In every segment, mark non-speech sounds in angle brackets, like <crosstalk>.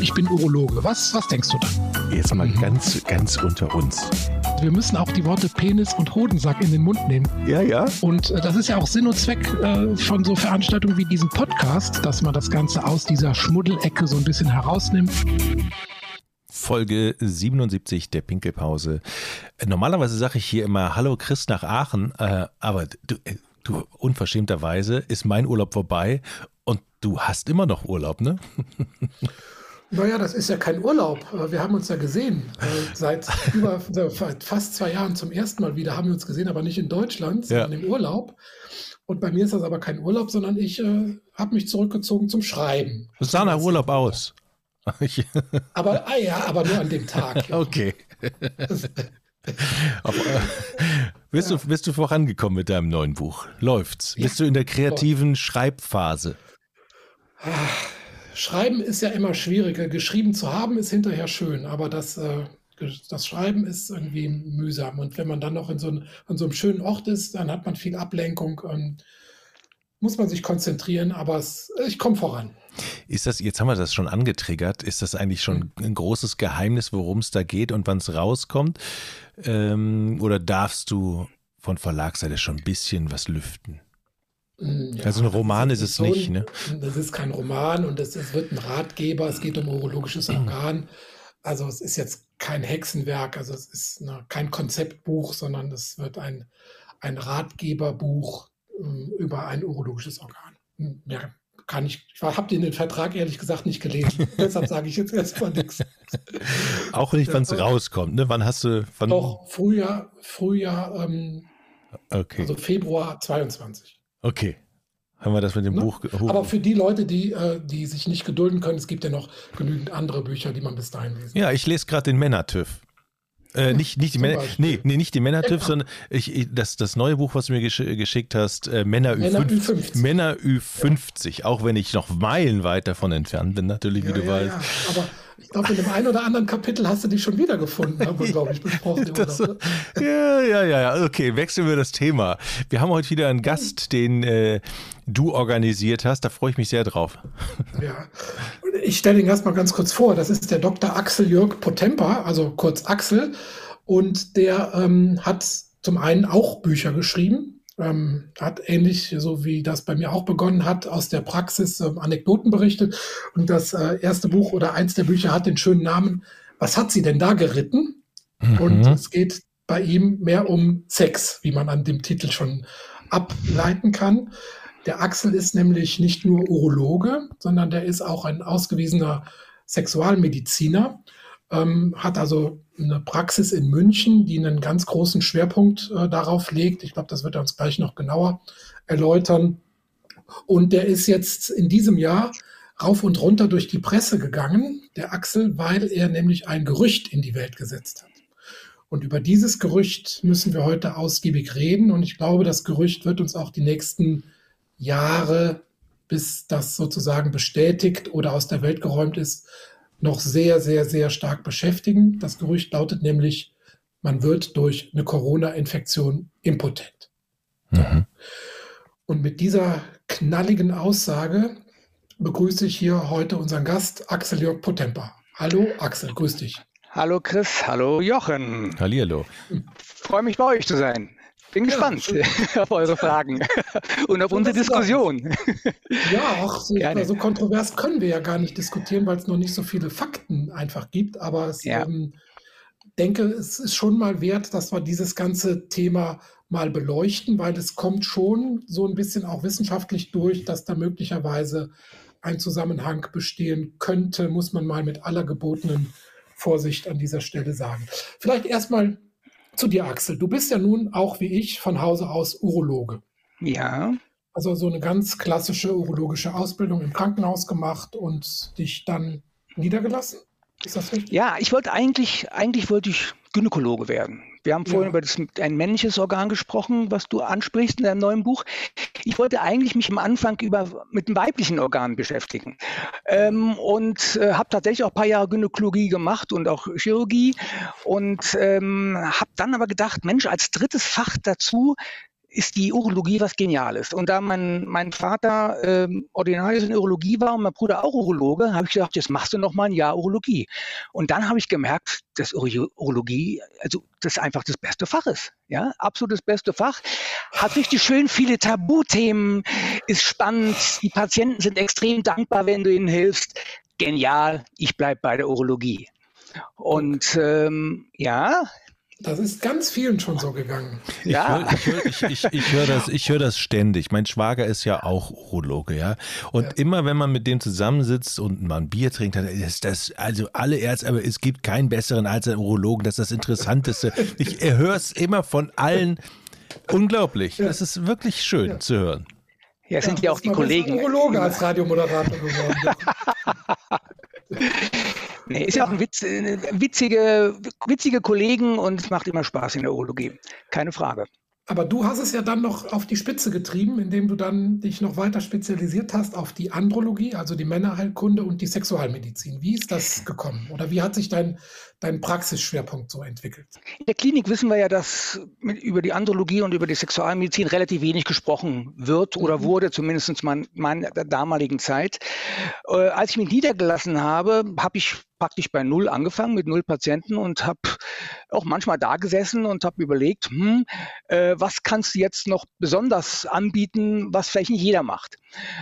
ich bin Urologe. Was, was denkst du dann? Jetzt mal ganz, ganz unter uns. Wir müssen auch die Worte Penis und Hodensack in den Mund nehmen. Ja, ja. Und äh, das ist ja auch Sinn und Zweck äh, von so Veranstaltungen wie diesem Podcast, dass man das Ganze aus dieser Schmuddelecke so ein bisschen herausnimmt. Folge 77 der Pinkelpause. Äh, normalerweise sage ich hier immer Hallo Chris nach Aachen, äh, aber du, äh, du, unverschämterweise ist mein Urlaub vorbei und du hast immer noch Urlaub, ne? <laughs> Naja, das ist ja kein Urlaub. Äh, wir haben uns ja gesehen. Äh, seit <laughs> über fast zwei Jahren zum ersten Mal wieder haben wir uns gesehen, aber nicht in Deutschland, sondern ja. im Urlaub. Und bei mir ist das aber kein Urlaub, sondern ich äh, habe mich zurückgezogen zum Schreiben. Das sah nach Urlaub aus. <laughs> aber, ah ja, aber nur an dem Tag. Ja. Okay. <laughs> aber, äh, bist, ja. du, bist du vorangekommen mit deinem neuen Buch? Läuft's? Bist du in der kreativen Schreibphase? Ach. Schreiben ist ja immer schwieriger. Geschrieben zu haben ist hinterher schön, aber das, äh, das Schreiben ist irgendwie mühsam. Und wenn man dann noch in so, ein, an so einem schönen Ort ist, dann hat man viel Ablenkung und muss man sich konzentrieren, aber es, ich komme voran. Ist das, jetzt haben wir das schon angetriggert, ist das eigentlich schon hm. ein großes Geheimnis, worum es da geht und wann es rauskommt? Ähm, oder darfst du von Verlagsseite schon ein bisschen was lüften? Hm, ja, also ein Roman ist, ist es so nicht, ne? Das ist kein Roman und es, es wird ein Ratgeber, es geht um urologisches Organ. Also es ist jetzt kein Hexenwerk, also es ist eine, kein Konzeptbuch, sondern es wird ein, ein Ratgeberbuch um, über ein urologisches Organ. Mehr hm, kann ich, ich habe den Vertrag ehrlich gesagt nicht gelesen. <laughs> Deshalb sage ich jetzt erstmal nichts. Auch nicht, wann es rauskommt, ne? Wann hast du. Wann? Doch, Frühjahr, Frühjahr, ähm, okay. also Februar 22. Okay. Haben wir das mit dem ne? Buch gehoben. Aber für die Leute, die, äh, die sich nicht gedulden können, es gibt ja noch genügend andere Bücher, die man bis dahin lesen kann. Ja, ich lese gerade den Männer-TÜV. Äh, nicht, nicht, die Männer, nee, nee, nicht die Männer-TÜV, sondern ich, ich, das, das neue Buch, was du mir gesch geschickt hast, äh, Männer, Männer Ü50. Ü50. Männer Ü50, ja. auch wenn ich noch meilenweit davon entfernt bin, natürlich, wie ja, du ja, weißt. Aber ich glaube, in dem einen oder anderen Kapitel hast du die schon wiedergefunden, haben wir, <laughs> glaube ich, besprochen. Das, ne? <laughs> ja, ja, ja, okay, wechseln wir das Thema. Wir haben heute wieder einen Gast, den äh, du organisiert hast. Da freue ich mich sehr drauf. <laughs> Ja, ich stelle ihn erstmal ganz kurz vor. Das ist der Dr. Axel Jörg Potempa, also kurz Axel. Und der ähm, hat zum einen auch Bücher geschrieben, ähm, hat ähnlich, so wie das bei mir auch begonnen hat, aus der Praxis ähm, Anekdoten berichtet. Und das äh, erste Buch oder eins der Bücher hat den schönen Namen, was hat sie denn da geritten? Mhm. Und es geht bei ihm mehr um Sex, wie man an dem Titel schon ableiten kann. Der Axel ist nämlich nicht nur Urologe, sondern der ist auch ein ausgewiesener Sexualmediziner ähm, hat also eine Praxis in München, die einen ganz großen Schwerpunkt äh, darauf legt. Ich glaube, das wird er uns gleich noch genauer erläutern. Und der ist jetzt in diesem Jahr rauf und runter durch die Presse gegangen, der Axel, weil er nämlich ein Gerücht in die Welt gesetzt hat. Und über dieses Gerücht müssen wir heute ausgiebig reden. Und ich glaube, das Gerücht wird uns auch die nächsten Jahre, bis das sozusagen bestätigt oder aus der Welt geräumt ist, noch sehr, sehr, sehr stark beschäftigen. Das Gerücht lautet nämlich, man wird durch eine Corona-Infektion impotent. Mhm. Und mit dieser knalligen Aussage begrüße ich hier heute unseren Gast Axel Jörg Potempa. Hallo Axel, grüß dich. Hallo Chris, hallo Jochen. Hallihallo. Freue mich bei euch zu sein. Bin gespannt ja, <laughs> auf eure Fragen <laughs> und auf unsere Diskussion. Ja, auch so, so, kontrovers können wir ja gar nicht diskutieren, weil es noch nicht so viele Fakten einfach gibt. Aber ich ja. ähm, denke, es ist schon mal wert, dass wir dieses ganze Thema mal beleuchten, weil es kommt schon so ein bisschen auch wissenschaftlich durch, dass da möglicherweise ein Zusammenhang bestehen könnte, muss man mal mit aller gebotenen Vorsicht an dieser Stelle sagen. Vielleicht erstmal zu dir, Axel. Du bist ja nun auch wie ich von Hause aus Urologe. Ja. Also so eine ganz klassische urologische Ausbildung im Krankenhaus gemacht und dich dann niedergelassen. Ist das richtig? Ja, ich wollte eigentlich, eigentlich wollte ich Gynäkologe werden. Wir haben vorhin ja. über das, ein männliches Organ gesprochen, was du ansprichst in deinem neuen Buch. Ich wollte eigentlich mich am Anfang über, mit dem weiblichen Organ beschäftigen ähm, und äh, habe tatsächlich auch ein paar Jahre Gynäkologie gemacht und auch Chirurgie und ähm, habe dann aber gedacht, Mensch, als drittes Fach dazu ist die Urologie was Geniales. Und da mein, mein Vater ähm, Ordinarius in Urologie war und mein Bruder auch Urologe, habe ich gedacht, jetzt machst du noch mal ein Jahr Urologie. Und dann habe ich gemerkt, dass Urologie, also das einfach das beste Fach ist. Ja, absolut das beste Fach. Hat richtig schön viele Tabuthemen, ist spannend. Die Patienten sind extrem dankbar, wenn du ihnen hilfst. Genial, ich bleibe bei der Urologie. Und ähm, ja, das ist ganz vielen schon so gegangen. Ja. Ich höre ich, ich, ich, hör das, hör das ständig. Mein Schwager ist ja auch Urologe, ja. Und ja. immer wenn man mit dem zusammensitzt und mal ein Bier trinkt, dann ist das, also alle Ärzte, aber es gibt keinen besseren als einen Urologen. Das ist das Interessanteste. Ich höre es immer von allen. Unglaublich. Ja. Das ist wirklich schön ja. zu hören. Ja, sind ja, auch die Kollegen. Urologe als Radiomoderator geworden. <laughs> Nee, ist ja auch ein Witz, äh, witzige, witzige Kollegen und es macht immer Spaß in der Urologie. Keine Frage. Aber du hast es ja dann noch auf die Spitze getrieben, indem du dann dich noch weiter spezialisiert hast auf die Andrologie, also die Männerheilkunde und die Sexualmedizin. Wie ist das gekommen? Oder wie hat sich dein, dein Praxisschwerpunkt so entwickelt? In der Klinik wissen wir ja, dass über die Andrologie und über die Sexualmedizin relativ wenig gesprochen wird oder mhm. wurde, zumindest in meiner damaligen Zeit. Äh, als ich mich niedergelassen habe, habe ich praktisch bei Null angefangen mit Null Patienten und habe auch manchmal da gesessen und habe überlegt, hm, äh, was kannst du jetzt noch besonders anbieten, was vielleicht nicht jeder macht.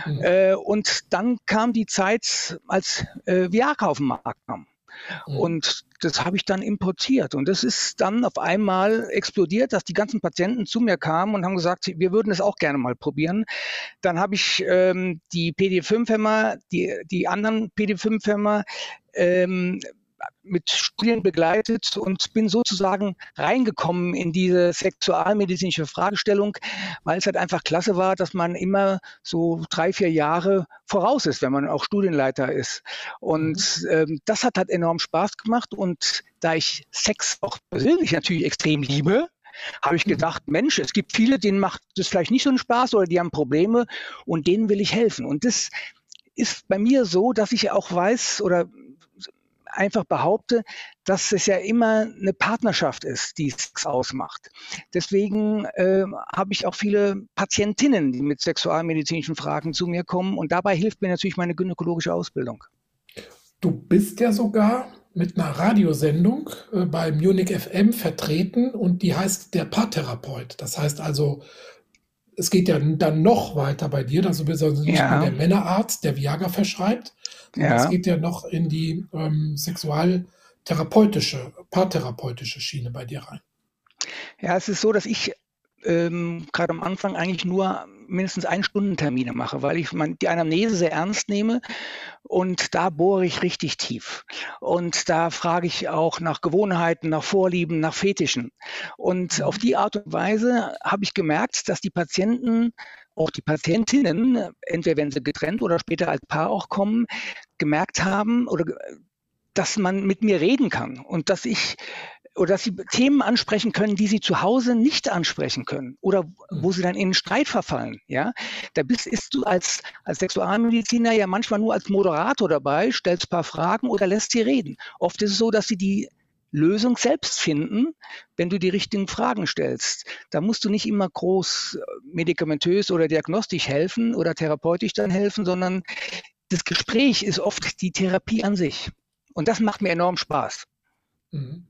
Mhm. Äh, und dann kam die Zeit, als äh, Viagra auf den Markt kam. Und das habe ich dann importiert. Und das ist dann auf einmal explodiert, dass die ganzen Patienten zu mir kamen und haben gesagt, wir würden es auch gerne mal probieren. Dann habe ich ähm, die PD5-Hämmer, die, die anderen PD5-Hämmer ähm, mit Studien begleitet und bin sozusagen reingekommen in diese sexualmedizinische Fragestellung, weil es halt einfach klasse war, dass man immer so drei, vier Jahre voraus ist, wenn man auch Studienleiter ist. Und mhm. ähm, das hat halt enorm Spaß gemacht. Und da ich Sex auch persönlich natürlich extrem liebe, habe ich mhm. gedacht, Mensch, es gibt viele, denen macht das vielleicht nicht so einen Spaß oder die haben Probleme und denen will ich helfen. Und das ist bei mir so, dass ich auch weiß oder einfach behaupte, dass es ja immer eine Partnerschaft ist, die es ausmacht. Deswegen äh, habe ich auch viele Patientinnen, die mit sexualmedizinischen Fragen zu mir kommen und dabei hilft mir natürlich meine gynäkologische Ausbildung. Du bist ja sogar mit einer Radiosendung äh, bei Munich FM vertreten und die heißt der Paartherapeut. Das heißt also, es geht ja dann noch weiter bei dir, also bist nicht ja. nur der Männerarzt, der Viagra verschreibt, ja. Es geht ja noch in die ähm, sexualtherapeutische, paartherapeutische Schiene bei dir rein. Ja, es ist so, dass ich ähm, gerade am Anfang eigentlich nur mindestens ein Stundentermine mache, weil ich mein, die Anamnese sehr ernst nehme und da bohre ich richtig tief. Und da frage ich auch nach Gewohnheiten, nach Vorlieben, nach Fetischen. Und mhm. auf die Art und Weise habe ich gemerkt, dass die Patienten auch die Patientinnen, entweder wenn sie getrennt oder später als Paar auch kommen, gemerkt haben oder dass man mit mir reden kann und dass ich oder dass sie Themen ansprechen können, die sie zu Hause nicht ansprechen können oder wo sie dann in Streit verfallen. Ja, da bist ist du als als Sexualmediziner ja manchmal nur als Moderator dabei, stellst ein paar Fragen oder lässt sie reden. Oft ist es so, dass sie die Lösung selbst finden, wenn du die richtigen Fragen stellst. Da musst du nicht immer groß äh, medikamentös oder diagnostisch helfen oder therapeutisch dann helfen, sondern das Gespräch ist oft die Therapie an sich. Und das macht mir enorm Spaß. Mhm.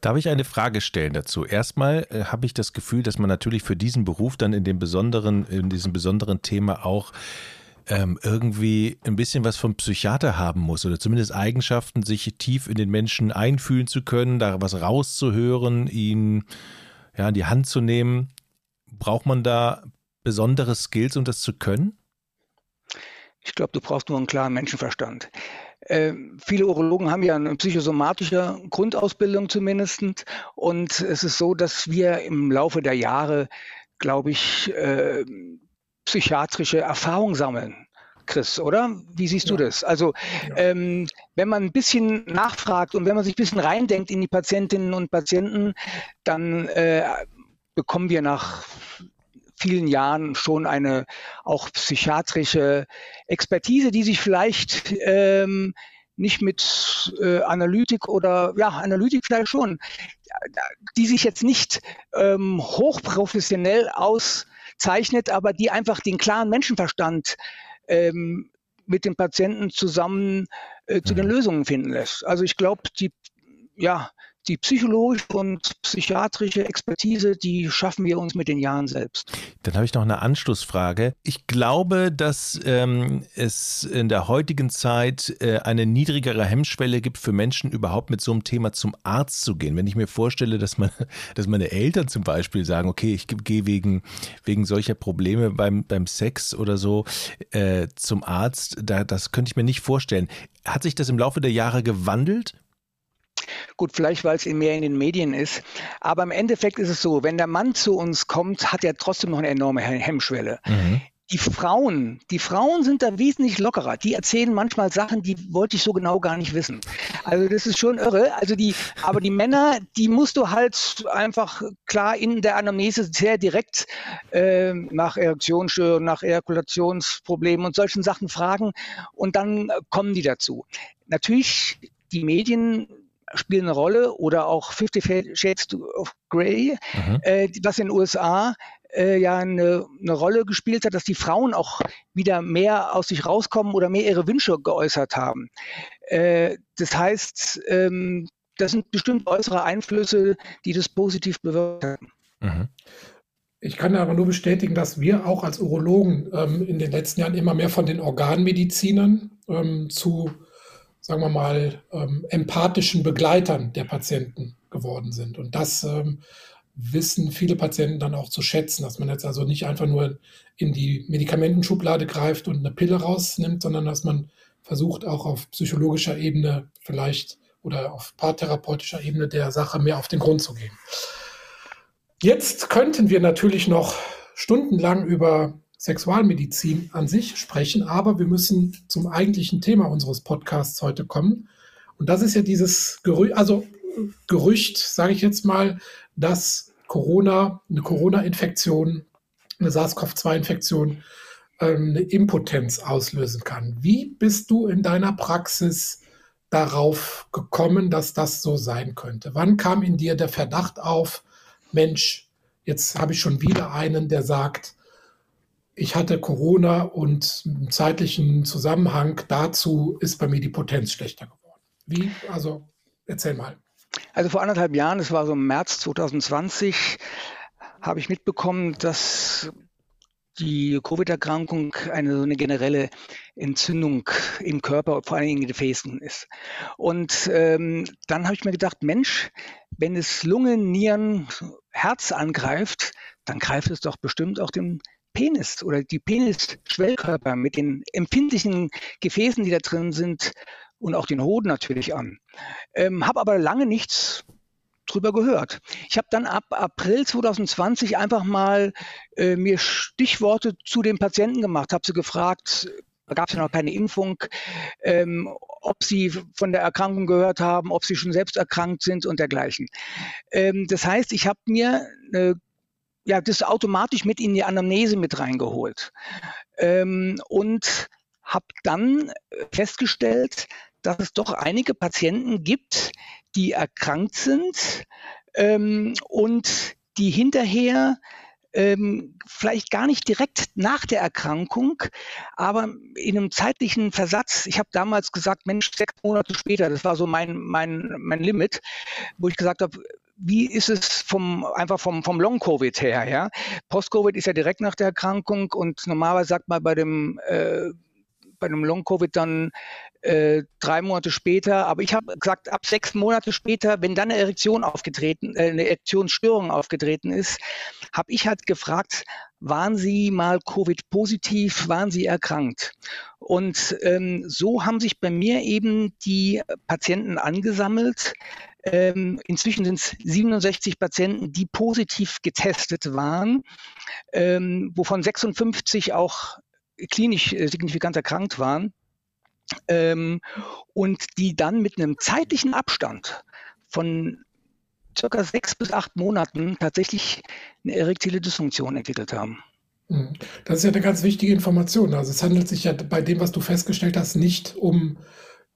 Darf ich eine Frage stellen dazu? Erstmal äh, habe ich das Gefühl, dass man natürlich für diesen Beruf dann in dem besonderen, in diesem besonderen Thema auch ähm, irgendwie ein bisschen was vom Psychiater haben muss oder zumindest Eigenschaften, sich tief in den Menschen einfühlen zu können, da was rauszuhören, ihn ja, in die Hand zu nehmen. Braucht man da besondere Skills, um das zu können? Ich glaube, du brauchst nur einen klaren Menschenverstand. Äh, viele Urologen haben ja eine psychosomatische Grundausbildung zumindest. Und es ist so, dass wir im Laufe der Jahre, glaube ich, äh, psychiatrische Erfahrung sammeln. Chris, oder? Wie siehst ja. du das? Also, ja. ähm, wenn man ein bisschen nachfragt und wenn man sich ein bisschen reindenkt in die Patientinnen und Patienten, dann äh, bekommen wir nach vielen Jahren schon eine auch psychiatrische Expertise, die sich vielleicht ähm, nicht mit äh, Analytik oder ja, Analytik vielleicht schon, die sich jetzt nicht ähm, hochprofessionell auszeichnet, aber die einfach den klaren Menschenverstand ähm, mit den Patienten zusammen äh, zu den mhm. Lösungen finden lässt. Also ich glaube, die ja, die psychologische und psychiatrische Expertise, die schaffen wir uns mit den Jahren selbst. Dann habe ich noch eine Anschlussfrage. Ich glaube, dass ähm, es in der heutigen Zeit äh, eine niedrigere Hemmschwelle gibt für Menschen, überhaupt mit so einem Thema zum Arzt zu gehen. Wenn ich mir vorstelle, dass, man, <laughs> dass meine Eltern zum Beispiel sagen, okay, ich gehe wegen, wegen solcher Probleme beim, beim Sex oder so äh, zum Arzt, da, das könnte ich mir nicht vorstellen. Hat sich das im Laufe der Jahre gewandelt? Gut, vielleicht weil es mehr in den Medien ist. Aber im Endeffekt ist es so, wenn der Mann zu uns kommt, hat er trotzdem noch eine enorme Hemmschwelle. Mhm. Die Frauen, die Frauen sind da wesentlich lockerer. Die erzählen manchmal Sachen, die wollte ich so genau gar nicht wissen. Also das ist schon irre. Also die, aber die Männer, die musst du halt einfach klar in der Anamnese sehr direkt äh, nach Erektionsstörungen, nach Ejakulationsproblemen und solchen Sachen fragen und dann kommen die dazu. Natürlich, die Medien spielen eine Rolle oder auch Fifty Shades of Grey, mhm. äh, was in den USA äh, ja eine, eine, Rolle gespielt hat, dass die Frauen auch wieder mehr aus sich rauskommen oder mehr ihre Wünsche geäußert haben. Äh, das heißt, ähm, das sind bestimmt äußere Einflüsse, die das positiv bewirkt haben. Mhm. Ich kann aber nur bestätigen, dass wir auch als Urologen ähm, in den letzten Jahren immer mehr von den Organmedizinern ähm, zu sagen wir mal, ähm, empathischen Begleitern der Patienten geworden sind. Und das ähm, wissen viele Patienten dann auch zu schätzen, dass man jetzt also nicht einfach nur in die Medikamentenschublade greift und eine Pille rausnimmt, sondern dass man versucht, auch auf psychologischer Ebene vielleicht oder auf paartherapeutischer Ebene der Sache mehr auf den Grund zu gehen. Jetzt könnten wir natürlich noch stundenlang über Sexualmedizin an sich sprechen, aber wir müssen zum eigentlichen Thema unseres Podcasts heute kommen. Und das ist ja dieses Gerücht, also Gerücht, sage ich jetzt mal, dass Corona, eine Corona-Infektion, eine SARS-CoV-2-Infektion ähm, eine Impotenz auslösen kann. Wie bist du in deiner Praxis darauf gekommen, dass das so sein könnte? Wann kam in dir der Verdacht auf, Mensch, jetzt habe ich schon wieder einen, der sagt, ich hatte Corona und im zeitlichen Zusammenhang dazu ist bei mir die Potenz schlechter geworden. Wie? Also erzähl mal. Also vor anderthalb Jahren, das war so im März 2020, habe ich mitbekommen, dass die Covid-Erkrankung eine so eine generelle Entzündung im Körper, vor allem in den Gefäßen ist. Und ähm, dann habe ich mir gedacht, Mensch, wenn es Lungen, Nieren, Herz angreift, dann greift es doch bestimmt auch den Penis oder die Penisschwellkörper mit den empfindlichen Gefäßen, die da drin sind und auch den Hoden natürlich an. Ähm, habe aber lange nichts drüber gehört. Ich habe dann ab April 2020 einfach mal äh, mir Stichworte zu den Patienten gemacht, habe sie gefragt, da gab es ja noch keine Impfung, ähm, ob sie von der Erkrankung gehört haben, ob sie schon selbst erkrankt sind und dergleichen. Ähm, das heißt, ich habe mir eine ja, das automatisch mit in die Anamnese mit reingeholt. Ähm, und habe dann festgestellt, dass es doch einige Patienten gibt, die erkrankt sind ähm, und die hinterher ähm, vielleicht gar nicht direkt nach der Erkrankung, aber in einem zeitlichen Versatz. Ich habe damals gesagt, Mensch, sechs Monate später, das war so mein, mein, mein Limit, wo ich gesagt habe, wie ist es vom, einfach vom, vom Long-Covid her? Ja? Post-Covid ist ja direkt nach der Erkrankung und normalerweise sagt man bei dem, äh, dem Long-Covid dann äh, drei Monate später, aber ich habe gesagt, ab sechs Monate später, wenn dann eine Erektion aufgetreten, äh, eine Erektionsstörung aufgetreten ist, habe ich halt gefragt, waren Sie mal Covid-positiv, waren Sie erkrankt? Und ähm, so haben sich bei mir eben die Patienten angesammelt, ähm, inzwischen sind es 67 Patienten, die positiv getestet waren, ähm, wovon 56 auch klinisch äh, signifikant erkrankt waren ähm, und die dann mit einem zeitlichen Abstand von circa sechs bis acht Monaten tatsächlich eine erektile Dysfunktion entwickelt haben. Hm. Das ist ja eine ganz wichtige Information. Also es handelt sich ja bei dem, was du festgestellt hast, nicht um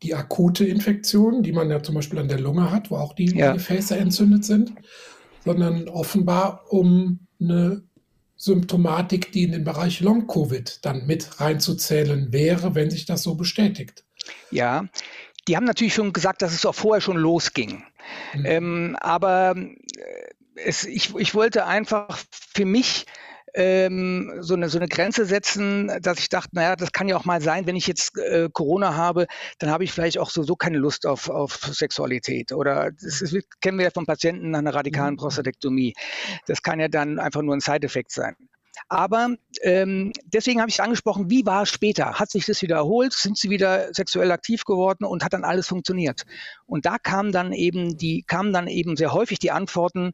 die akute Infektion, die man ja zum Beispiel an der Lunge hat, wo auch die ja. Gefäße entzündet sind, sondern offenbar um eine Symptomatik, die in den Bereich Long-Covid dann mit reinzuzählen wäre, wenn sich das so bestätigt. Ja, die haben natürlich schon gesagt, dass es auch vorher schon losging. Mhm. Ähm, aber äh, es, ich, ich wollte einfach für mich ähm, so, eine, so eine Grenze setzen, dass ich dachte, naja, das kann ja auch mal sein, wenn ich jetzt äh, Corona habe, dann habe ich vielleicht auch sowieso keine Lust auf, auf Sexualität. Oder das ist, kennen wir ja von Patienten nach einer radikalen mhm. Prostatektomie. Das kann ja dann einfach nur ein Side-Effekt sein. Aber ähm, deswegen habe ich angesprochen, wie war es später? Hat sich das wiederholt? Sind sie wieder sexuell aktiv geworden und hat dann alles funktioniert? Und da kamen dann eben die, kamen dann eben sehr häufig die Antworten,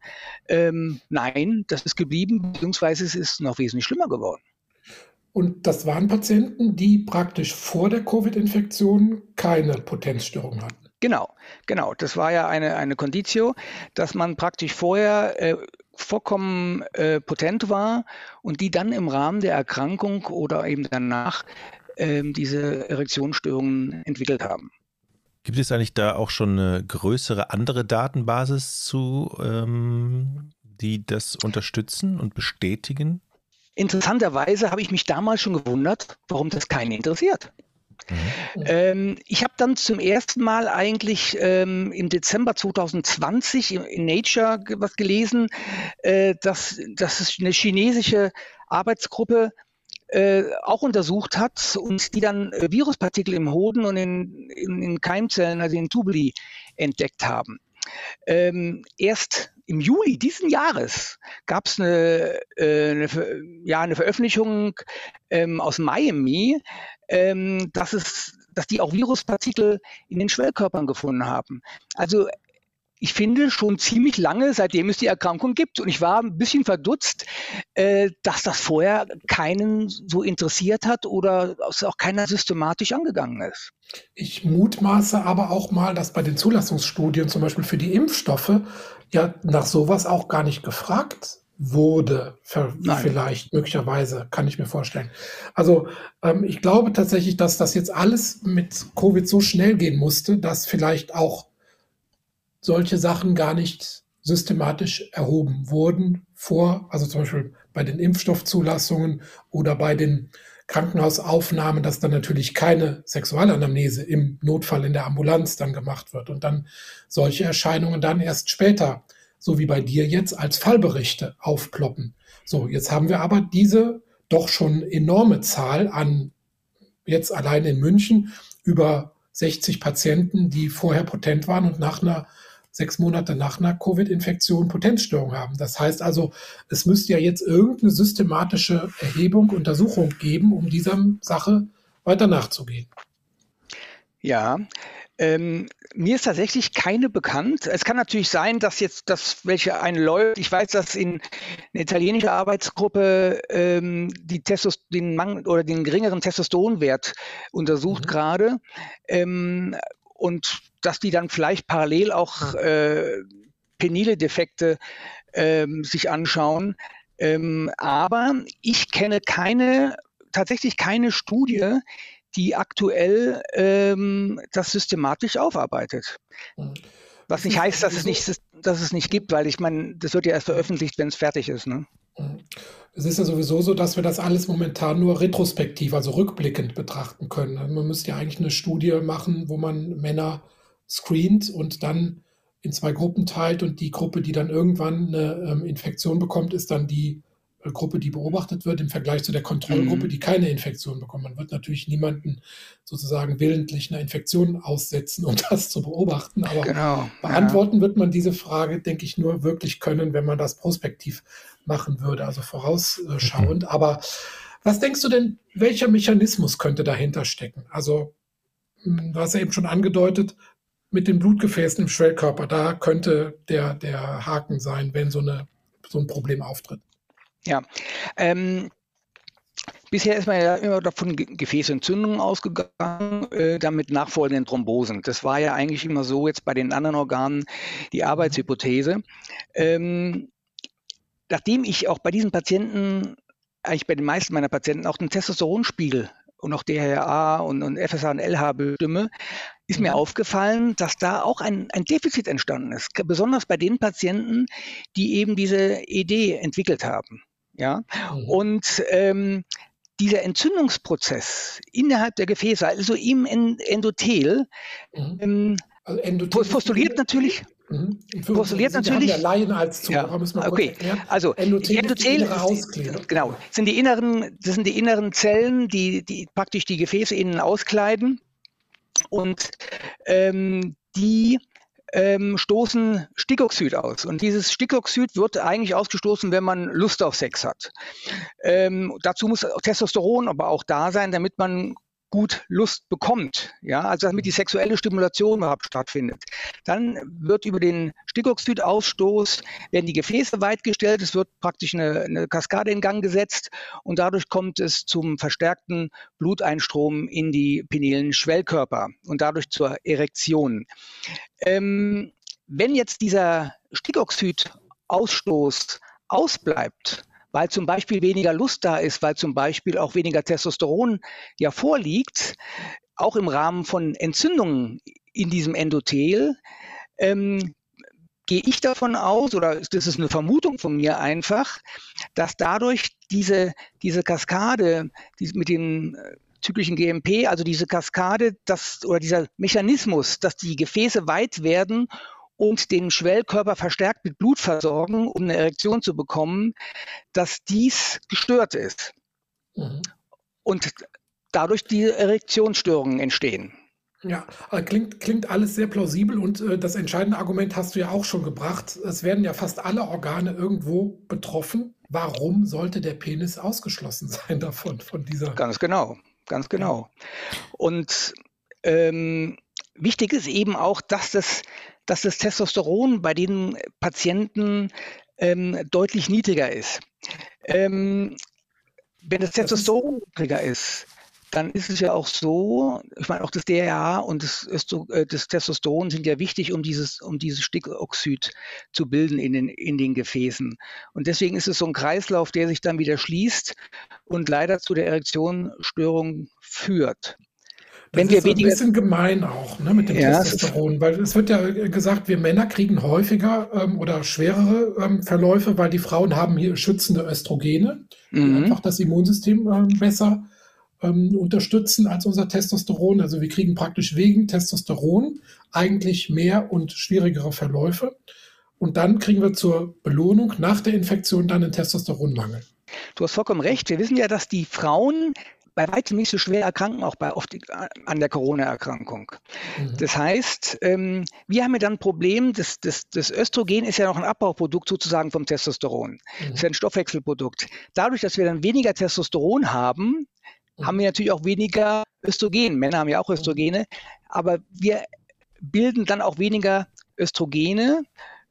ähm, nein, das ist geblieben, beziehungsweise es ist noch wesentlich schlimmer geworden. Und das waren Patienten, die praktisch vor der Covid-Infektion keine Potenzstörung hatten. Genau, genau. Das war ja eine, eine Conditio, dass man praktisch vorher äh, vollkommen äh, potent war und die dann im Rahmen der Erkrankung oder eben danach äh, diese Erektionsstörungen entwickelt haben. Gibt es eigentlich da auch schon eine größere andere Datenbasis zu, ähm, die das unterstützen und bestätigen? Interessanterweise habe ich mich damals schon gewundert, warum das keinen interessiert. Mhm. Ähm, ich habe dann zum ersten Mal eigentlich ähm, im Dezember 2020 in Nature was gelesen, äh, dass, dass es eine chinesische Arbeitsgruppe äh, auch untersucht hat und die dann äh, Viruspartikel im Hoden und in, in, in, Keimzellen, also in Tubuli, entdeckt haben. Ähm, erst im Juli diesen Jahres gab es eine, äh, eine, ja, eine Veröffentlichung ähm, aus Miami, ähm, dass, es, dass die auch Viruspartikel in den Schwellkörpern gefunden haben. Also ich finde schon ziemlich lange, seitdem es die Erkrankung gibt. Und ich war ein bisschen verdutzt, äh, dass das vorher keinen so interessiert hat oder auch keiner systematisch angegangen ist. Ich mutmaße aber auch mal, dass bei den Zulassungsstudien zum Beispiel für die Impfstoffe ja nach sowas auch gar nicht gefragt wurde, vielleicht möglicherweise, kann ich mir vorstellen. Also ähm, ich glaube tatsächlich, dass das jetzt alles mit Covid so schnell gehen musste, dass vielleicht auch solche Sachen gar nicht systematisch erhoben wurden vor, also zum Beispiel bei den Impfstoffzulassungen oder bei den Krankenhausaufnahmen, dass dann natürlich keine Sexualanamnese im Notfall in der Ambulanz dann gemacht wird und dann solche Erscheinungen dann erst später so wie bei dir jetzt, als Fallberichte aufploppen. So, jetzt haben wir aber diese doch schon enorme Zahl an, jetzt allein in München, über 60 Patienten, die vorher potent waren und nach einer sechs Monate nach einer Covid-Infektion Potenzstörung haben. Das heißt also, es müsste ja jetzt irgendeine systematische Erhebung, Untersuchung geben, um dieser Sache weiter nachzugehen. Ja, ähm, mir ist tatsächlich keine bekannt. Es kann natürlich sein, dass jetzt das welche eine läuft. Ich weiß, dass in eine italienische Arbeitsgruppe ähm, die Testos, den Mangel oder den geringeren Testosteronwert untersucht mhm. gerade ähm, und dass die dann vielleicht parallel auch äh, penile Defekte ähm, sich anschauen. Ähm, aber ich kenne keine tatsächlich keine Studie, die aktuell ähm, das systematisch aufarbeitet. Was nicht heißt, dass es nicht, dass es nicht gibt, weil ich meine, das wird ja erst veröffentlicht, wenn es fertig ist. Ne? Es ist ja sowieso so, dass wir das alles momentan nur retrospektiv, also rückblickend betrachten können. Also man müsste ja eigentlich eine Studie machen, wo man Männer screent und dann in zwei Gruppen teilt und die Gruppe, die dann irgendwann eine ähm, Infektion bekommt, ist dann die Gruppe, die beobachtet wird, im Vergleich zu der Kontrollgruppe, mhm. die keine Infektion bekommt. Man wird natürlich niemanden sozusagen willentlich einer Infektion aussetzen, um <laughs> das zu beobachten. Aber genau, beantworten ja. wird man diese Frage, denke ich, nur wirklich können, wenn man das prospektiv machen würde, also vorausschauend. Mhm. Aber was denkst du denn, welcher Mechanismus könnte dahinter stecken? Also, hm, du hast ja eben schon angedeutet, mit den Blutgefäßen im Schwellkörper, da könnte der, der Haken sein, wenn so, eine, so ein Problem auftritt. Ja, ähm, Bisher ist man ja immer davon Gefäßentzündungen ausgegangen, äh, damit nachfolgenden Thrombosen. Das war ja eigentlich immer so jetzt bei den anderen Organen die Arbeitshypothese. Ähm, nachdem ich auch bei diesen Patienten, eigentlich bei den meisten meiner Patienten auch den Testosteronspiegel und auch DHA und, und FSH und LH bestimme, ist mir mhm. aufgefallen, dass da auch ein, ein Defizit entstanden ist, besonders bei den Patienten, die eben diese Idee entwickelt haben. Ja, mhm. und ähm, dieser Entzündungsprozess innerhalb der Gefäße, also im Endothel, mhm. ähm, also Endothel postuliert natürlich. Postuliert natürlich. Der Laien als Zuhörer, ja, müssen wir okay. Also Endothel, Endothel ist, genau, sind die inneren, das sind die inneren Zellen, die, die praktisch die Gefäße innen auskleiden und ähm, die ähm, stoßen Stickoxid aus. Und dieses Stickoxid wird eigentlich ausgestoßen, wenn man Lust auf Sex hat. Ähm, dazu muss Testosteron aber auch da sein, damit man gut Lust bekommt, ja, also damit die sexuelle Stimulation überhaupt stattfindet. Dann wird über den Stickoxidausstoß werden die Gefäße weitgestellt, es wird praktisch eine, eine Kaskade in Gang gesetzt und dadurch kommt es zum verstärkten Bluteinstrom in die penelen Schwellkörper und dadurch zur Erektion. Ähm, wenn jetzt dieser Stickoxidausstoß ausbleibt, weil zum Beispiel weniger Lust da ist, weil zum Beispiel auch weniger Testosteron ja vorliegt, auch im Rahmen von Entzündungen in diesem Endothel, ähm, gehe ich davon aus, oder das ist eine Vermutung von mir einfach, dass dadurch diese, diese Kaskade die mit dem äh, zyklischen GMP, also diese Kaskade, das, oder dieser Mechanismus, dass die Gefäße weit werden und den Schwellkörper verstärkt mit Blut versorgen, um eine Erektion zu bekommen, dass dies gestört ist. Mhm. Und dadurch die Erektionsstörungen entstehen. Ja, klingt, klingt alles sehr plausibel und äh, das entscheidende Argument hast du ja auch schon gebracht. Es werden ja fast alle Organe irgendwo betroffen. Warum sollte der Penis ausgeschlossen <laughs> sein davon, von dieser? Ganz genau, ganz genau. Und ähm, wichtig ist eben auch, dass das dass das Testosteron bei den Patienten ähm, deutlich niedriger ist. Ähm, wenn das Testosteron niedriger ist, dann ist es ja auch so, ich meine, auch das DHA und das, äh, das, Testosteron sind ja wichtig, um dieses, um dieses Stickoxid zu bilden in den, in den Gefäßen. Und deswegen ist es so ein Kreislauf, der sich dann wieder schließt und leider zu der Erektionsstörung führt. Das wenn wir ist weniger ein bisschen gemein auch ne, mit dem ja, Testosteron, weil es wird ja gesagt, wir Männer kriegen häufiger ähm, oder schwerere ähm, Verläufe, weil die Frauen haben hier schützende Östrogene, die mhm. einfach das Immunsystem ähm, besser ähm, unterstützen als unser Testosteron. Also wir kriegen praktisch wegen Testosteron eigentlich mehr und schwierigere Verläufe. Und dann kriegen wir zur Belohnung nach der Infektion dann einen Testosteronmangel. Du hast vollkommen recht. Wir wissen ja, dass die Frauen bei weitem nicht so schwer erkranken, auch bei oft an der Corona-Erkrankung. Mhm. Das heißt, ähm, wir haben ja dann ein Problem, das, das, das Östrogen ist ja noch ein Abbauprodukt sozusagen vom Testosteron. Mhm. Das ist ja ein Stoffwechselprodukt. Dadurch, dass wir dann weniger Testosteron haben, mhm. haben wir natürlich auch weniger Östrogen. Männer haben ja auch Östrogene, aber wir bilden dann auch weniger Östrogene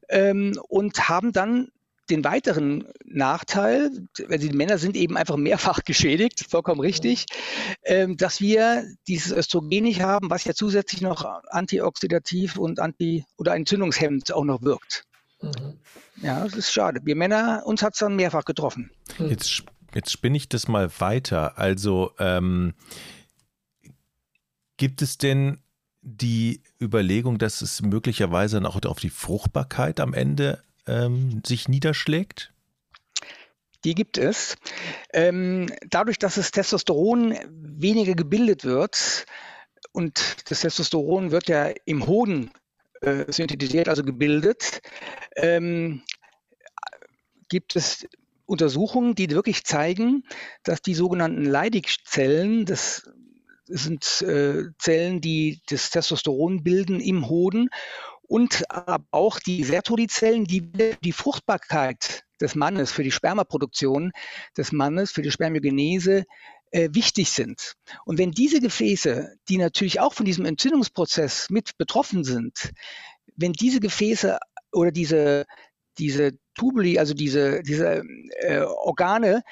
ähm, und haben dann den weiteren Nachteil, also die Männer sind eben einfach mehrfach <laughs> geschädigt, vollkommen richtig, ähm, dass wir dieses Östrogen nicht haben, was ja zusätzlich noch antioxidativ und anti- oder entzündungshemmend auch noch wirkt. Mhm. Ja, das ist schade. Wir Männer, uns hat es dann mehrfach getroffen. Jetzt, jetzt spinne ich das mal weiter. Also ähm, gibt es denn die Überlegung, dass es möglicherweise dann auch auf die Fruchtbarkeit am Ende ähm, sich niederschlägt? Die gibt es. Ähm, dadurch, dass das Testosteron weniger gebildet wird und das Testosteron wird ja im Hoden äh, synthetisiert, also gebildet, ähm, gibt es Untersuchungen, die wirklich zeigen, dass die sogenannten Leidigzellen, das sind äh, Zellen, die das Testosteron bilden im Hoden und auch die Sertolizellen, die die Fruchtbarkeit des Mannes, für die Spermaproduktion des Mannes, für die Spermiogenese äh, wichtig sind. Und wenn diese Gefäße, die natürlich auch von diesem Entzündungsprozess mit betroffen sind, wenn diese Gefäße oder diese, diese Tubuli, also diese, diese äh, Organe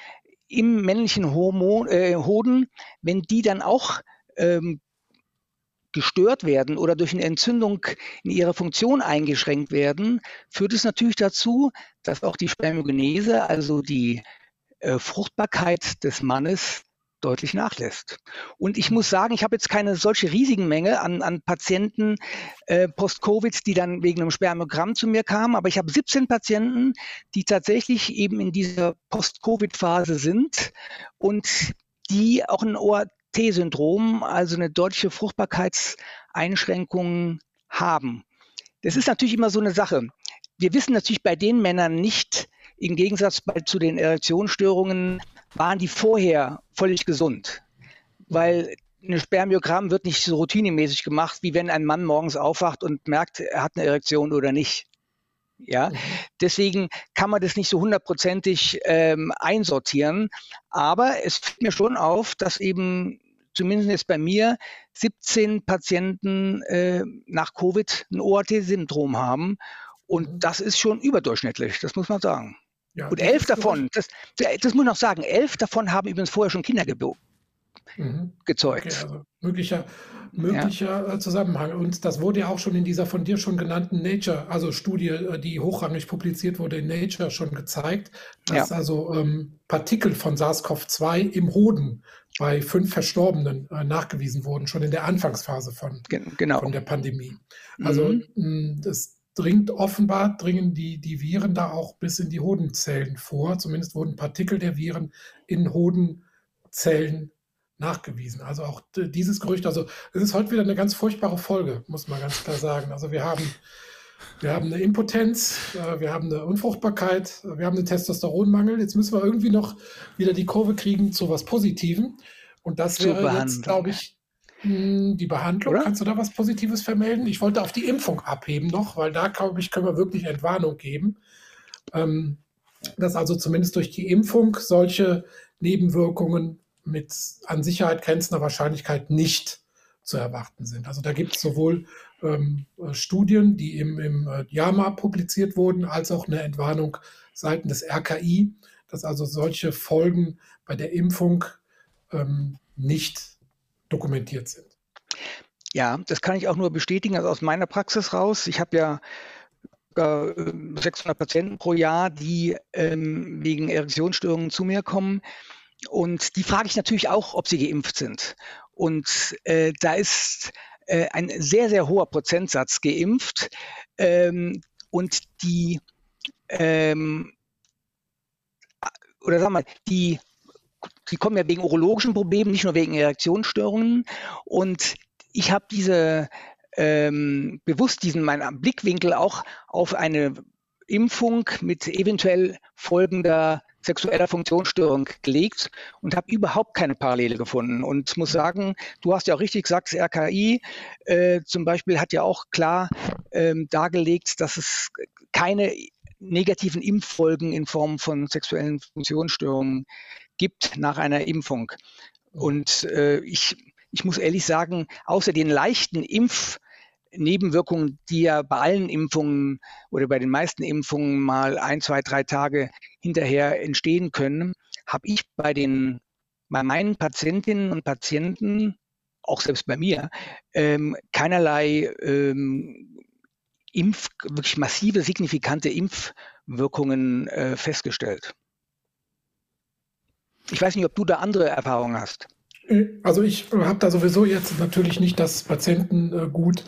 im männlichen Hormon, äh, Hoden, wenn die dann auch ähm, gestört werden oder durch eine Entzündung in ihrer Funktion eingeschränkt werden, führt es natürlich dazu, dass auch die Spermiogenese, also die äh, Fruchtbarkeit des Mannes, deutlich nachlässt. Und ich muss sagen, ich habe jetzt keine solche riesigen Menge an, an Patienten äh, post-Covid, die dann wegen einem Spermiogramm zu mir kamen, aber ich habe 17 Patienten, die tatsächlich eben in dieser Post-Covid-Phase sind und die auch ein OAT-Syndrom, also eine deutliche Fruchtbarkeitseinschränkung haben. Das ist natürlich immer so eine Sache. Wir wissen natürlich bei den Männern nicht, im Gegensatz bei, zu den Erektionsstörungen, waren die vorher völlig gesund. Weil ein Spermiogramm wird nicht so routinemäßig gemacht, wie wenn ein Mann morgens aufwacht und merkt, er hat eine Erektion oder nicht. Ja, deswegen kann man das nicht so hundertprozentig ähm, einsortieren. Aber es fällt mir schon auf, dass eben zumindest jetzt bei mir 17 Patienten äh, nach Covid ein OAT-Syndrom haben. Und mhm. das ist schon überdurchschnittlich, das muss man sagen. Ja, und elf davon, das, das muss ich noch sagen, elf davon haben übrigens vorher schon Kinder mhm. gezeugt. Okay, also möglicher, möglicher ja. Äh, Zusammenhang. Und das wurde ja auch schon in dieser von dir schon genannten Nature, also Studie, äh, die hochrangig publiziert wurde in Nature, schon gezeigt, dass ja. also ähm, Partikel von SARS-CoV-2 im Hoden bei fünf Verstorbenen äh, nachgewiesen wurden, schon in der Anfangsphase von, genau. von der Pandemie. Also mhm. mh, das dringt offenbar, dringen die, die Viren da auch bis in die Hodenzellen vor. Zumindest wurden Partikel der Viren in Hodenzellen nachgewiesen. Also auch dieses Gerücht, also es ist heute wieder eine ganz furchtbare Folge, muss man ganz klar sagen. Also wir haben, wir haben eine Impotenz, äh, wir haben eine Unfruchtbarkeit, wir haben einen Testosteronmangel. Jetzt müssen wir irgendwie noch wieder die Kurve kriegen zu was Positivem. Und das wäre jetzt, glaube ich, hm, die Behandlung, Oder? kannst du da was Positives vermelden? Ich wollte auf die Impfung abheben noch, weil da, glaube ich, können wir wirklich Entwarnung geben. Ähm, dass also zumindest durch die Impfung solche Nebenwirkungen mit an Sicherheit grenzender Wahrscheinlichkeit nicht zu erwarten sind. Also da gibt es sowohl ähm, Studien, die im, im äh, JAMA publiziert wurden, als auch eine Entwarnung seitens des RKI, dass also solche Folgen bei der Impfung ähm, nicht dokumentiert sind. Ja, das kann ich auch nur bestätigen, also aus meiner Praxis raus. Ich habe ja 600 äh, Patienten pro Jahr, die ähm, wegen Erektionsstörungen zu mir kommen. Und die frage ich natürlich auch, ob sie geimpft sind. Und äh, da ist äh, ein sehr, sehr hoher Prozentsatz geimpft. Ähm, und die, ähm, oder wir mal, die die kommen ja wegen urologischen Problemen, nicht nur wegen Erektionsstörungen. Und ich habe diese ähm, bewusst diesen meinen Blickwinkel auch auf eine Impfung mit eventuell folgender sexueller Funktionsstörung gelegt und habe überhaupt keine Parallele gefunden. Und muss sagen, du hast ja auch richtig gesagt, das RKI äh, zum Beispiel hat ja auch klar ähm, dargelegt, dass es keine negativen Impffolgen in Form von sexuellen Funktionsstörungen gibt nach einer Impfung. Und äh, ich, ich muss ehrlich sagen, außer den leichten Impfnebenwirkungen, die ja bei allen Impfungen oder bei den meisten Impfungen mal ein, zwei, drei Tage hinterher entstehen können, habe ich bei den bei meinen Patientinnen und Patienten, auch selbst bei mir, ähm, keinerlei ähm, Impf, wirklich massive, signifikante Impfwirkungen äh, festgestellt. Ich weiß nicht, ob du da andere Erfahrungen hast. Äh, also ich habe da sowieso jetzt natürlich nicht das Patientengut, ähm,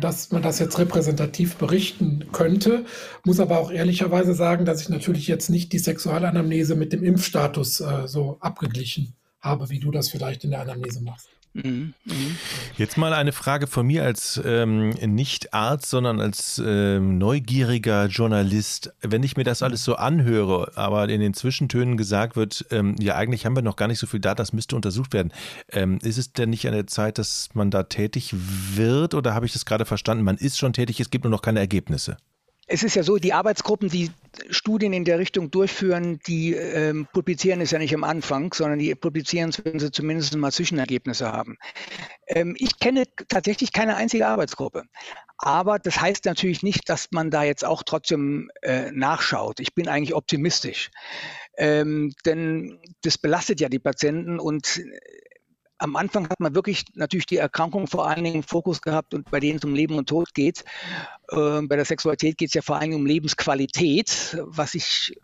dass man das jetzt repräsentativ berichten könnte, muss aber auch ehrlicherweise sagen, dass ich natürlich jetzt nicht die Sexualanamnese mit dem Impfstatus äh, so abgeglichen habe, wie du das vielleicht in der Anamnese machst. Mhm, mhm. Jetzt mal eine Frage von mir als ähm, nicht Arzt, sondern als ähm, neugieriger Journalist. Wenn ich mir das alles so anhöre, aber in den Zwischentönen gesagt wird, ähm, ja eigentlich haben wir noch gar nicht so viel da, das müsste untersucht werden. Ähm, ist es denn nicht an der Zeit, dass man da tätig wird oder habe ich das gerade verstanden? Man ist schon tätig, es gibt nur noch keine Ergebnisse. Es ist ja so, die Arbeitsgruppen, die Studien in der Richtung durchführen, die ähm, publizieren es ja nicht am Anfang, sondern die publizieren es, wenn sie zumindest mal Zwischenergebnisse haben. Ähm, ich kenne tatsächlich keine einzige Arbeitsgruppe. Aber das heißt natürlich nicht, dass man da jetzt auch trotzdem äh, nachschaut. Ich bin eigentlich optimistisch. Ähm, denn das belastet ja die Patienten und am Anfang hat man wirklich natürlich die Erkrankung vor allen Dingen im Fokus gehabt und bei denen es um Leben und Tod geht. Äh, bei der Sexualität geht es ja vor allen Dingen um Lebensqualität, was ich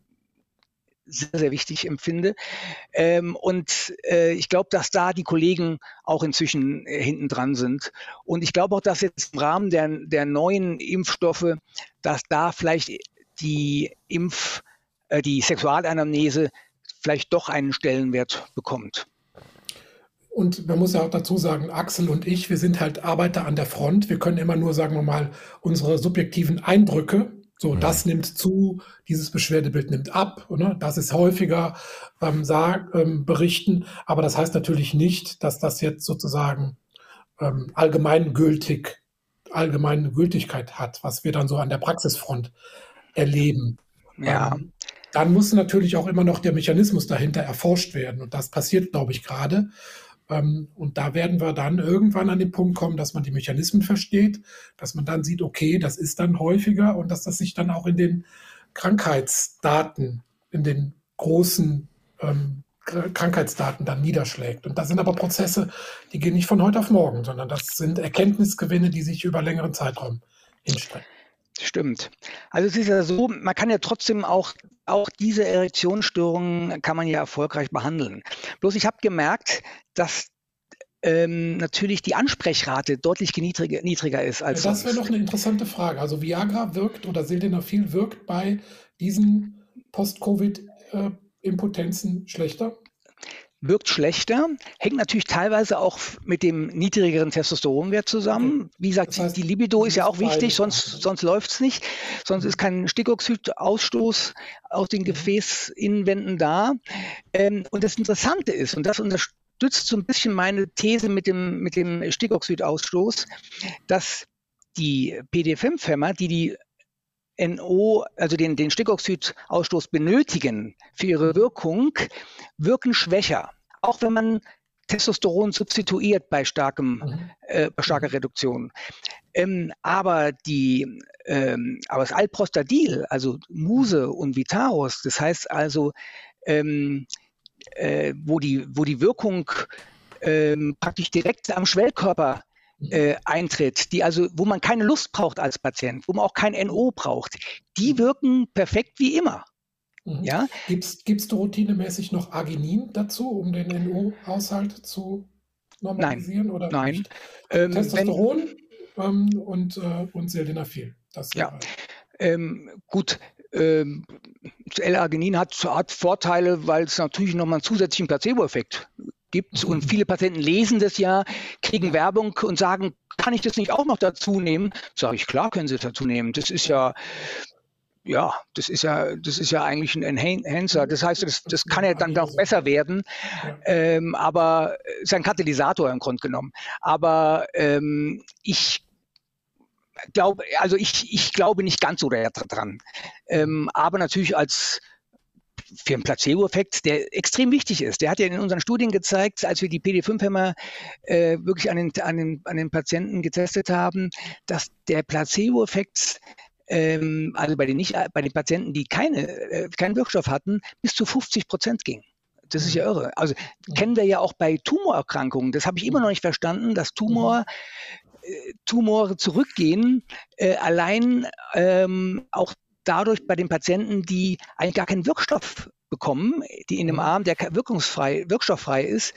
sehr, sehr wichtig empfinde. Ähm, und äh, ich glaube, dass da die Kollegen auch inzwischen äh, hinten dran sind. Und ich glaube auch, dass jetzt im Rahmen der, der neuen Impfstoffe, dass da vielleicht die Impf, äh, die Sexualanamnese vielleicht doch einen Stellenwert bekommt. Und man muss ja auch dazu sagen, Axel und ich, wir sind halt Arbeiter an der Front. Wir können immer nur, sagen wir mal, unsere subjektiven Eindrücke so, mhm. das nimmt zu, dieses Beschwerdebild nimmt ab, ne? das ist häufiger ähm, sag, ähm, berichten, aber das heißt natürlich nicht, dass das jetzt sozusagen ähm, allgemeingültig, allgemeine Gültigkeit hat, was wir dann so an der Praxisfront erleben. Ja. Ähm, dann muss natürlich auch immer noch der Mechanismus dahinter erforscht werden und das passiert, glaube ich, gerade. Ähm, und da werden wir dann irgendwann an den Punkt kommen, dass man die Mechanismen versteht, dass man dann sieht, okay, das ist dann häufiger und dass das sich dann auch in den Krankheitsdaten, in den großen ähm, Krankheitsdaten dann niederschlägt. Und das sind aber Prozesse, die gehen nicht von heute auf morgen, sondern das sind Erkenntnisgewinne, die sich über längeren Zeitraum hinstrecken. Stimmt. Also es ist ja so, man kann ja trotzdem auch, auch diese Erektionsstörungen kann man ja erfolgreich behandeln. Bloß ich habe gemerkt, dass ähm, natürlich die Ansprechrate deutlich niedriger, niedriger ist als ja, Das wäre noch eine interessante Frage. Also Viagra wirkt oder Sildenafil wirkt bei diesen Post-Covid-Impotenzen äh, schlechter? Wirkt schlechter, hängt natürlich teilweise auch mit dem niedrigeren Testosteronwert zusammen. Wie gesagt, das heißt, die Libido ist ja auch wichtig, sonst, sonst läuft es nicht. Sonst ist kein Stickoxidausstoß aus den mhm. Gefäßinnenwänden da. Ähm, und das Interessante ist, und das unterstützt so ein bisschen meine These mit dem, mit dem Stickoxidausstoß, dass die PD5-Hämmer, die die NO, also den, den Stickoxidausstoß benötigen für ihre Wirkung, wirken schwächer. Auch wenn man Testosteron substituiert bei, starkem, mhm. äh, starker Reduktion. Ähm, aber, die, ähm, aber das Alprostadil, also Muse und Vitarus, das heißt also, ähm, äh, wo, die, wo die Wirkung ähm, praktisch direkt am Schwellkörper äh, eintritt, die also, wo man keine Lust braucht als Patient, wo man auch kein NO braucht, die mhm. wirken perfekt wie immer. Mhm. Ja? Gibst, du routinemäßig noch Arginin dazu, um den NO-Haushalt zu normalisieren? Nein, oder nein. Ähm, Testosteron ähm, und, äh, und Sildenafil. Das ja, ähm, gut. Ähm, L-Arginin hat, hat Vorteile, weil es natürlich nochmal einen zusätzlichen Placebo-Effekt gibt. Und viele Patienten lesen das ja, kriegen Werbung und sagen, kann ich das nicht auch noch dazu nehmen? Sage ich, klar können Sie dazu nehmen. Das ist ja, ja, das ist ja, das ist ja eigentlich ein Enhancer. Das heißt, das, das kann ja dann noch besser werden. Ähm, aber ist ein Katalysator im Grunde genommen. Aber ähm, ich glaube, also ich, ich glaube nicht ganz so daran. Ähm, aber natürlich als für einen Placebo-Effekt, der extrem wichtig ist. Der hat ja in unseren Studien gezeigt, als wir die PD5-Hämmer äh, wirklich an den, an, den, an den Patienten getestet haben, dass der Placebo-Effekt ähm, also bei den, nicht, bei den Patienten, die keine, äh, keinen Wirkstoff hatten, bis zu 50 Prozent ging. Das ist ja mhm. irre. Also kennen wir ja auch bei Tumorerkrankungen. Das habe ich immer noch nicht verstanden, dass Tumor, äh, Tumore zurückgehen, äh, allein ähm, auch dadurch bei den Patienten, die eigentlich gar keinen Wirkstoff bekommen, die in einem mhm. Arm, der wirkungsfrei, wirkstofffrei ist,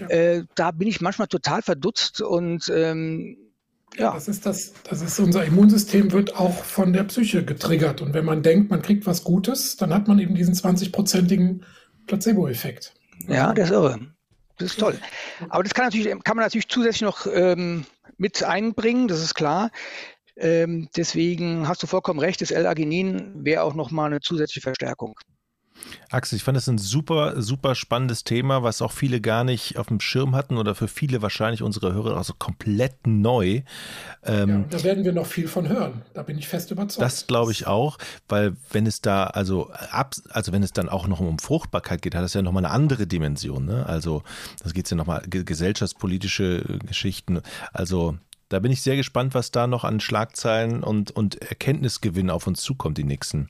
ja. äh, da bin ich manchmal total verdutzt und ähm, ja. Das ist das, das ist unser Immunsystem wird auch von der Psyche getriggert. Und wenn man denkt, man kriegt was Gutes, dann hat man eben diesen 20-prozentigen Placebo-Effekt. Ja, das ist irre. Das ist toll. Aber das kann, natürlich, kann man natürlich zusätzlich noch ähm, mit einbringen, das ist klar. Ähm, deswegen hast du vollkommen recht, das L-Arginin wäre auch nochmal eine zusätzliche Verstärkung. Axel, ich fand das ein super, super spannendes Thema, was auch viele gar nicht auf dem Schirm hatten oder für viele wahrscheinlich unsere Hörer also komplett neu. Ähm, ja, da werden wir noch viel von hören. Da bin ich fest überzeugt. Das glaube ich auch, weil wenn es da also ab, also wenn es dann auch noch um Fruchtbarkeit geht, hat das ja nochmal eine andere Dimension. Ne? Also das geht ja nochmal gesellschaftspolitische Geschichten. Also da bin ich sehr gespannt, was da noch an Schlagzeilen und, und Erkenntnisgewinn auf uns zukommt, die nächsten,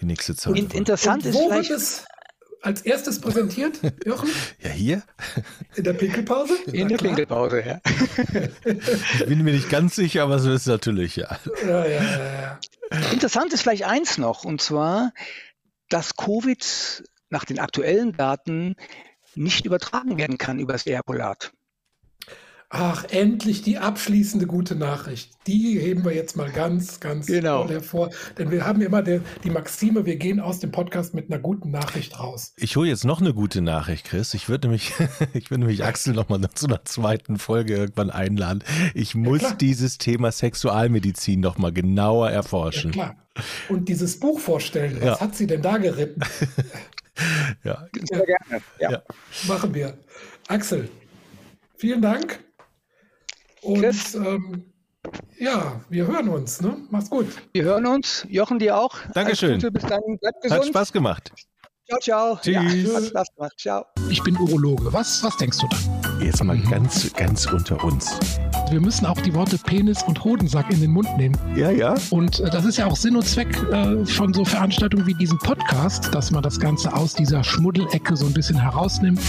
die nächste Zeit. In, interessant und ist wo wird es als erstes präsentiert, <laughs> Jochen? Ja, hier. In der Pinkelpause? In der Pinkelpause, ja. ich bin mir nicht ganz sicher, aber so ist es natürlich, ja. Ja, ja, ja. Interessant ist vielleicht eins noch, und zwar, dass Covid nach den aktuellen Daten nicht übertragen werden kann über das Airpolat. Ach, endlich die abschließende gute Nachricht. Die heben wir jetzt mal ganz, ganz genau. hervor. Denn wir haben immer der, die Maxime, wir gehen aus dem Podcast mit einer guten Nachricht raus. Ich hole jetzt noch eine gute Nachricht, Chris. Ich würde nämlich, <laughs> ich würde nämlich Axel nochmal zu einer zweiten Folge irgendwann einladen. Ich muss ja, dieses Thema Sexualmedizin nochmal genauer erforschen. Ja, klar. Und dieses Buch vorstellen, was ja. hat sie denn da geritten? <laughs> ja. Sehr gerne. Ja. Machen wir. Axel, vielen Dank. Und ähm, ja, wir hören uns. Ne? Mach's gut. Wir hören uns. Jochen, dir auch. Dankeschön. Gute, bis dann. Bleib gesund. Hat Spaß gemacht. Ciao, ciao. Tschüss. Ja, hat Spaß gemacht. Ciao. Ich bin Urologe. Was, was denkst du da? Jetzt mal ganz, ganz unter uns. Wir müssen auch die Worte Penis und Hodensack in den Mund nehmen. Ja, ja. Und äh, das ist ja auch Sinn und Zweck äh, von so Veranstaltungen wie diesem Podcast, dass man das Ganze aus dieser Schmuddelecke so ein bisschen herausnimmt.